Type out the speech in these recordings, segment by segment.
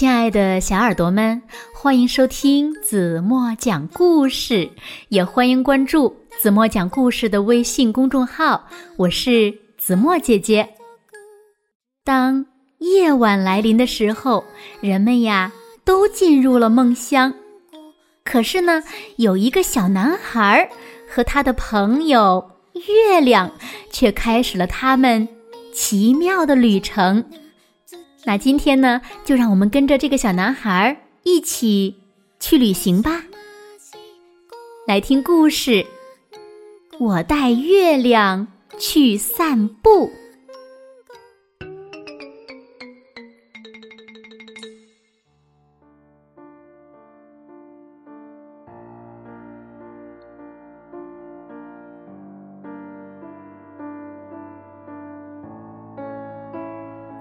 亲爱的小耳朵们，欢迎收听子墨讲故事，也欢迎关注子墨讲故事的微信公众号。我是子墨姐姐。当夜晚来临的时候，人们呀都进入了梦乡。可是呢，有一个小男孩和他的朋友月亮，却开始了他们奇妙的旅程。那今天呢，就让我们跟着这个小男孩一起去旅行吧。来听故事，我带月亮去散步。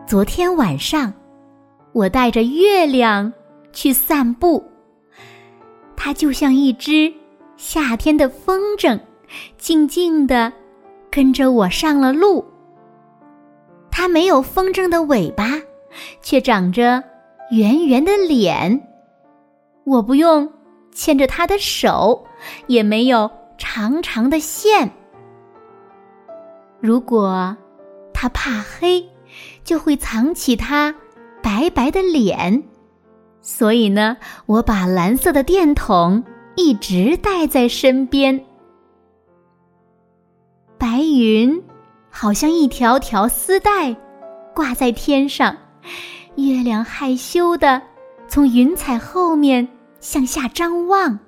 昨天晚上，我带着月亮去散步。它就像一只夏天的风筝，静静地跟着我上了路。它没有风筝的尾巴，却长着圆圆的脸。我不用牵着它的手，也没有长长的线。如果它怕黑，就会藏起它白白的脸，所以呢，我把蓝色的电筒一直带在身边。白云好像一条条丝带挂在天上，月亮害羞的从云彩后面向下张望。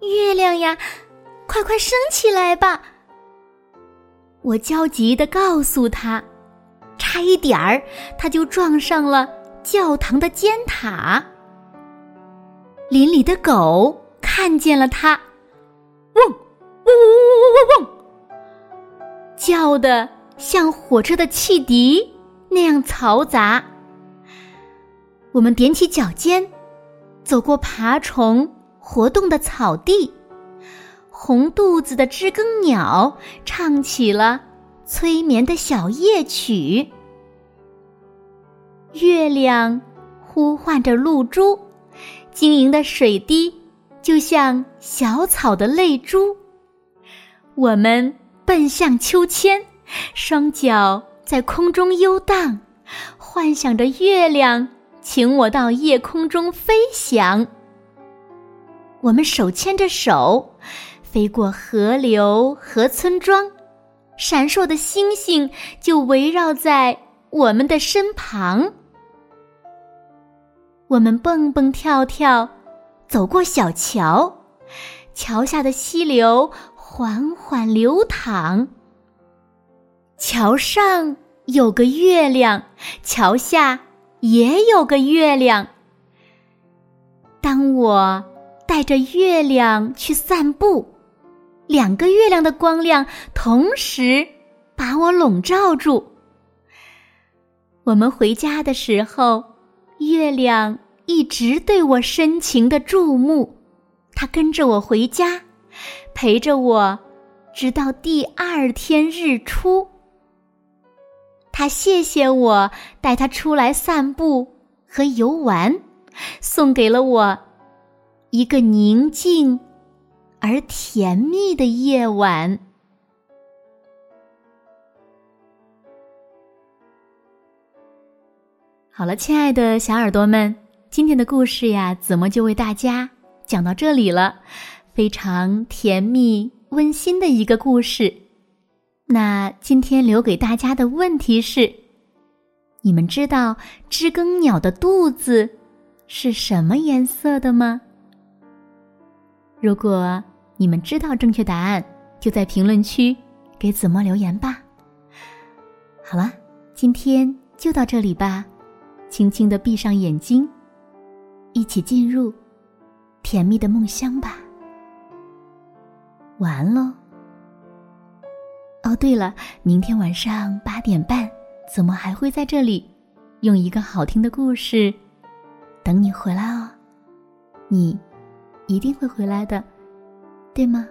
月亮呀，快快升起来吧！我焦急的告诉他。差一点儿，他就撞上了教堂的尖塔。林里的狗看见了他，汪，汪汪汪汪汪，叫的像火车的汽笛那样嘈杂。我们踮起脚尖，走过爬虫活动的草地，红肚子的知更鸟唱起了催眠的小夜曲。月亮呼唤着露珠，晶莹的水滴就像小草的泪珠。我们奔向秋千，双脚在空中游荡，幻想着月亮请我到夜空中飞翔。我们手牵着手，飞过河流和村庄，闪烁的星星就围绕在我们的身旁。我们蹦蹦跳跳，走过小桥，桥下的溪流缓缓流淌。桥上有个月亮，桥下也有个月亮。当我带着月亮去散步，两个月亮的光亮同时把我笼罩住。我们回家的时候。月亮一直对我深情的注目，它跟着我回家，陪着我，直到第二天日出。他谢谢我带他出来散步和游玩，送给了我一个宁静而甜蜜的夜晚。好了，亲爱的小耳朵们，今天的故事呀，子墨就为大家讲到这里了。非常甜蜜温馨的一个故事。那今天留给大家的问题是：你们知道知更鸟的肚子是什么颜色的吗？如果你们知道正确答案，就在评论区给子墨留言吧。好了，今天就到这里吧。轻轻的闭上眼睛，一起进入甜蜜的梦乡吧。晚安喽。哦，对了，明天晚上八点半，子墨还会在这里，用一个好听的故事等你回来哦。你一定会回来的，对吗？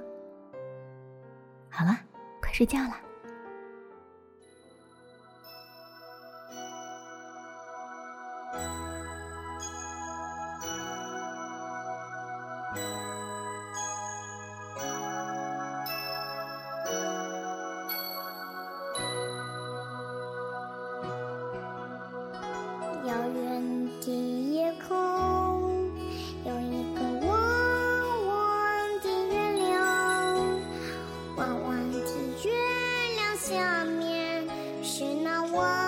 好了，快睡觉了。moi.